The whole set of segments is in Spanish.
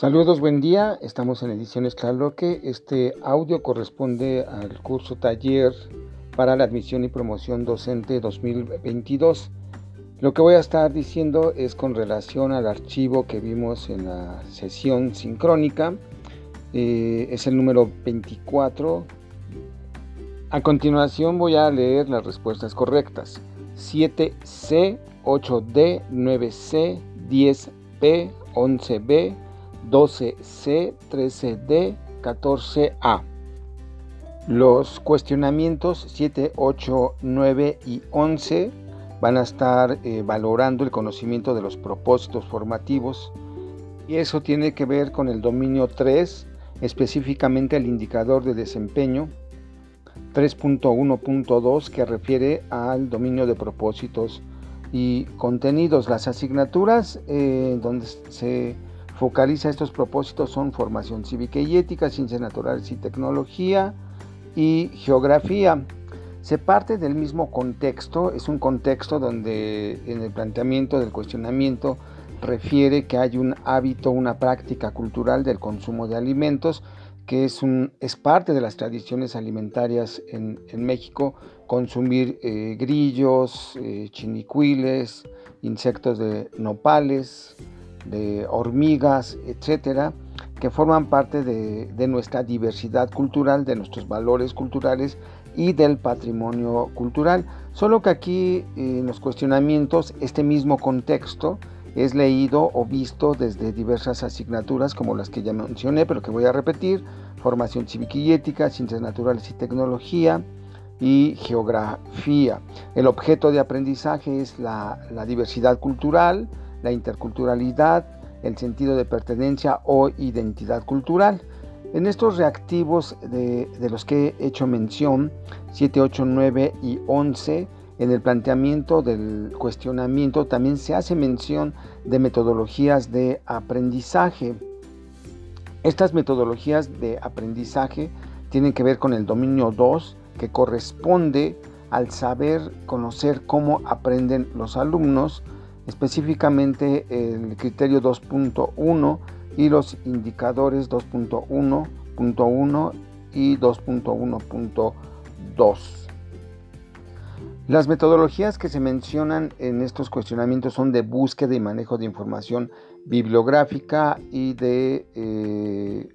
Saludos, buen día. Estamos en Ediciones Tlaloque. Este audio corresponde al curso taller para la admisión y promoción docente 2022. Lo que voy a estar diciendo es con relación al archivo que vimos en la sesión sincrónica. Eh, es el número 24. A continuación voy a leer las respuestas correctas. 7C, 8D, 9C, 10B, 11B, 12C, 13D, 14A. Los cuestionamientos 7, 8, 9 y 11 van a estar eh, valorando el conocimiento de los propósitos formativos y eso tiene que ver con el dominio 3, específicamente el indicador de desempeño 3.1.2 que refiere al dominio de propósitos y contenidos. Las asignaturas eh, donde se focaliza estos propósitos son formación cívica y ética, ciencias naturales y tecnología y geografía. Se parte del mismo contexto, es un contexto donde en el planteamiento del cuestionamiento refiere que hay un hábito, una práctica cultural del consumo de alimentos, que es, un, es parte de las tradiciones alimentarias en, México, consumir eh, grillos, eh, chinicuiles, insectos de nopales, de hormigas, etcétera, que forman parte de, nuestra diversidad cultural, de nuestros valores culturales y del patrimonio cultural. Solo que aquí en los cuestionamientos este mismo contexto es leído o visto desde diversas asignaturas como las que ya mencioné, pero que voy a repetir, formación cívica y ética, ciencias naturales y tecnología y geografía. El objeto de aprendizaje es la diversidad cultural, la interculturalidad, el sentido de pertenencia o identidad cultural. En estos reactivos de, los que he hecho mención, 7, 8, 9 y 11, en el planteamiento del cuestionamiento también se hace mención de metodologías de aprendizaje. Estas metodologías de aprendizaje tienen que ver con el dominio 2, que corresponde al saber conocer cómo aprenden los alumnos, específicamente el criterio 2.1 y los indicadores 2.1.1 y 2.1.2. Las metodologías que se mencionan en estos cuestionamientos son de búsqueda y manejo de información bibliográfica y de eh,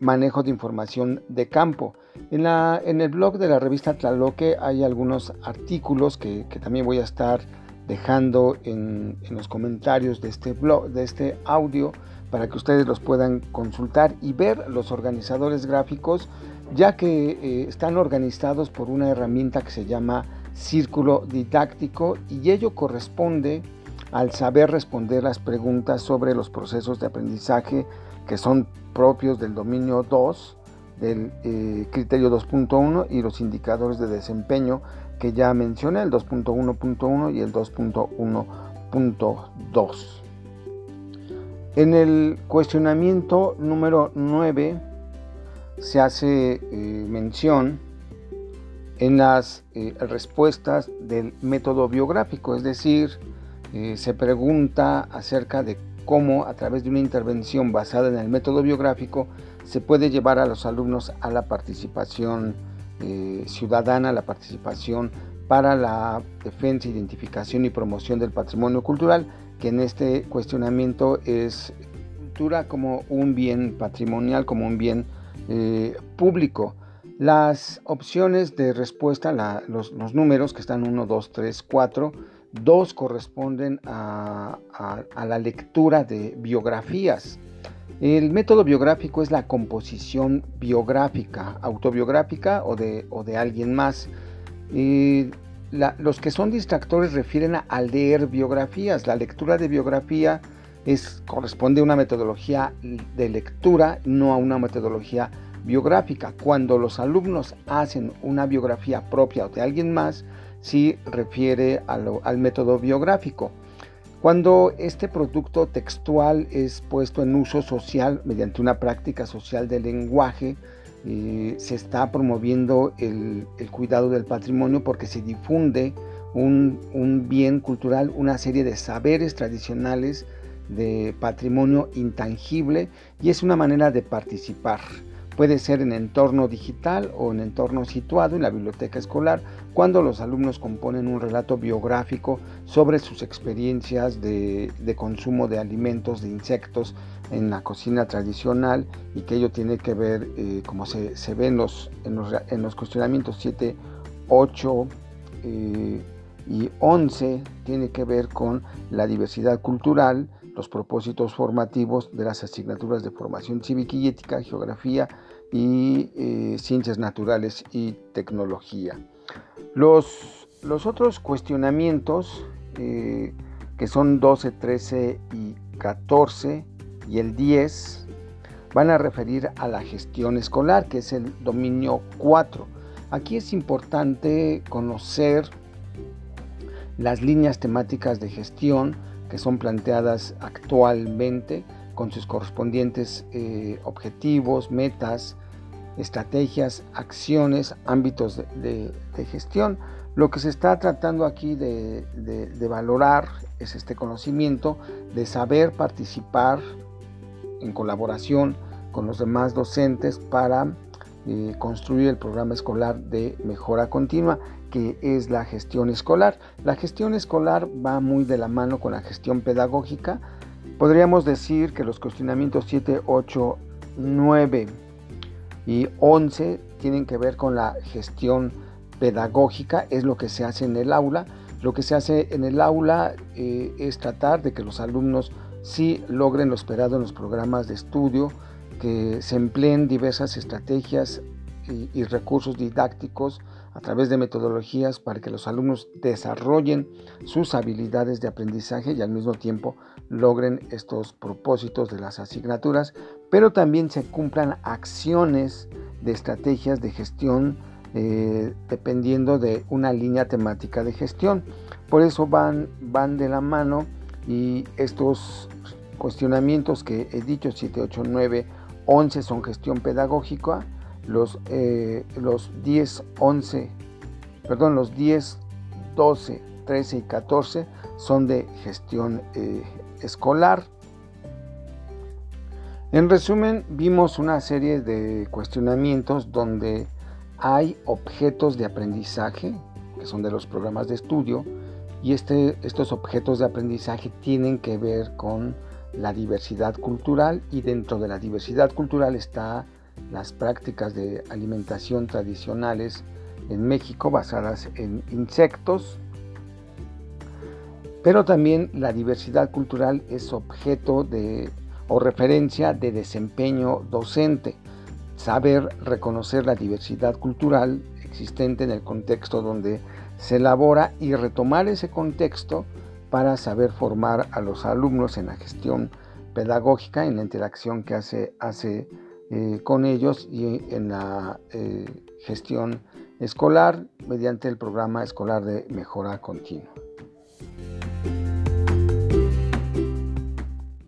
manejo de información de campo. En, la, en, el blog de la revista Tlaloque hay algunos artículos que, que también voy a estar dejando en, los comentarios de este blog, de este audio, para que ustedes los puedan consultar y ver los organizadores gráficos, ya que eh, están organizados por una herramienta que se llama círculo didáctico y ello corresponde al saber responder las preguntas sobre los procesos de aprendizaje que son propios del dominio 2, del eh, criterio 2.1 y los indicadores de desempeño que ya mencioné, el 2.1.1 y el 2.1.2. En el cuestionamiento número 9 se hace eh, mención en las eh, respuestas del método biográfico, es decir, eh, se pregunta acerca de cómo a través de una intervención basada en el método biográfico se puede llevar a los alumnos a la participación eh, ciudadana, la participación para la defensa, identificación y promoción del patrimonio cultural, que en este cuestionamiento es cultura como un bien patrimonial, como un bien eh, público. Las opciones de respuesta, los, números que están 1, 2, 3, 4, dos corresponden a la lectura de biografías el método biográfico es la composición biográfica, autobiográfica o de, alguien más. los que son distractores refieren a, leer biografías. La lectura de biografía es, corresponde a una metodología de lectura, no a una metodología biográfica. Cuando los alumnos hacen una biografía propia o de alguien más, sí refiere al método biográfico. Cuando este producto textual es puesto en uso social mediante una práctica social del lenguaje, eh, se está promoviendo el, cuidado del patrimonio porque se difunde un, bien cultural, una serie de saberes tradicionales de patrimonio intangible y es una manera de participar. Puede ser en entorno digital o en entorno situado en la biblioteca escolar, cuando los alumnos componen un relato biográfico sobre sus experiencias de, consumo de alimentos, de insectos en la cocina tradicional y que ello tiene que ver, eh, como se, ve en los, en los, cuestionamientos 7, 8 eh, y 11, tiene que ver con la diversidad cultural, los propósitos formativos de las asignaturas de formación cívica y ética, geografía y eh, ciencias naturales y tecnología. Los, los otros cuestionamientos, eh, que son 12, 13 y 14 y el 10, van a referir a la gestión escolar, que es el dominio 4. Aquí es importante conocer las líneas temáticas de gestión que son planteadas actualmente con sus correspondientes eh, objetivos, metas, estrategias, acciones, ámbitos de, gestión. Lo que se está tratando aquí de, valorar es este conocimiento, de saber participar en colaboración con los demás docentes para eh, construir el programa escolar de mejora continua, que es la gestión escolar. La gestión escolar va muy de la mano con la gestión pedagógica. Podríamos decir que los cuestionamientos 7, 8, 9, y 11 tienen que ver con la gestión pedagógica, es lo que se hace en el aula. Lo que se hace en el aula eh, es tratar de que los alumnos sí logren lo esperado en los programas de estudio, que se empleen diversas estrategias y recursos didácticos a través de metodologías para que los alumnos desarrollen sus habilidades de aprendizaje y al mismo tiempo logren estos propósitos de las asignaturas, pero también se cumplan acciones de estrategias de gestión eh, dependiendo de una línea temática de gestión. Por eso van, van de la mano y estos cuestionamientos que he dicho, 7, 8, 9, 11 son gestión pedagógica, los, eh, los 10, 11, perdón, los 10, 12, 13 y 14 son de gestión eh, escolar. En resumen, vimos una serie de cuestionamientos donde hay objetos de aprendizaje, que son de los programas de estudio, y este, estos objetos de aprendizaje tienen que ver con la diversidad cultural y dentro de la diversidad cultural está las prácticas de alimentación tradicionales en México basadas en insectos, pero también la diversidad cultural es objeto de o referencia de desempeño docente. Saber reconocer la diversidad cultural existente en el contexto donde se elabora y retomar ese contexto para saber formar a los alumnos en la gestión pedagógica, en la interacción que hace, hace eh, con ellos y en la eh, gestión escolar mediante el programa escolar de mejora continua.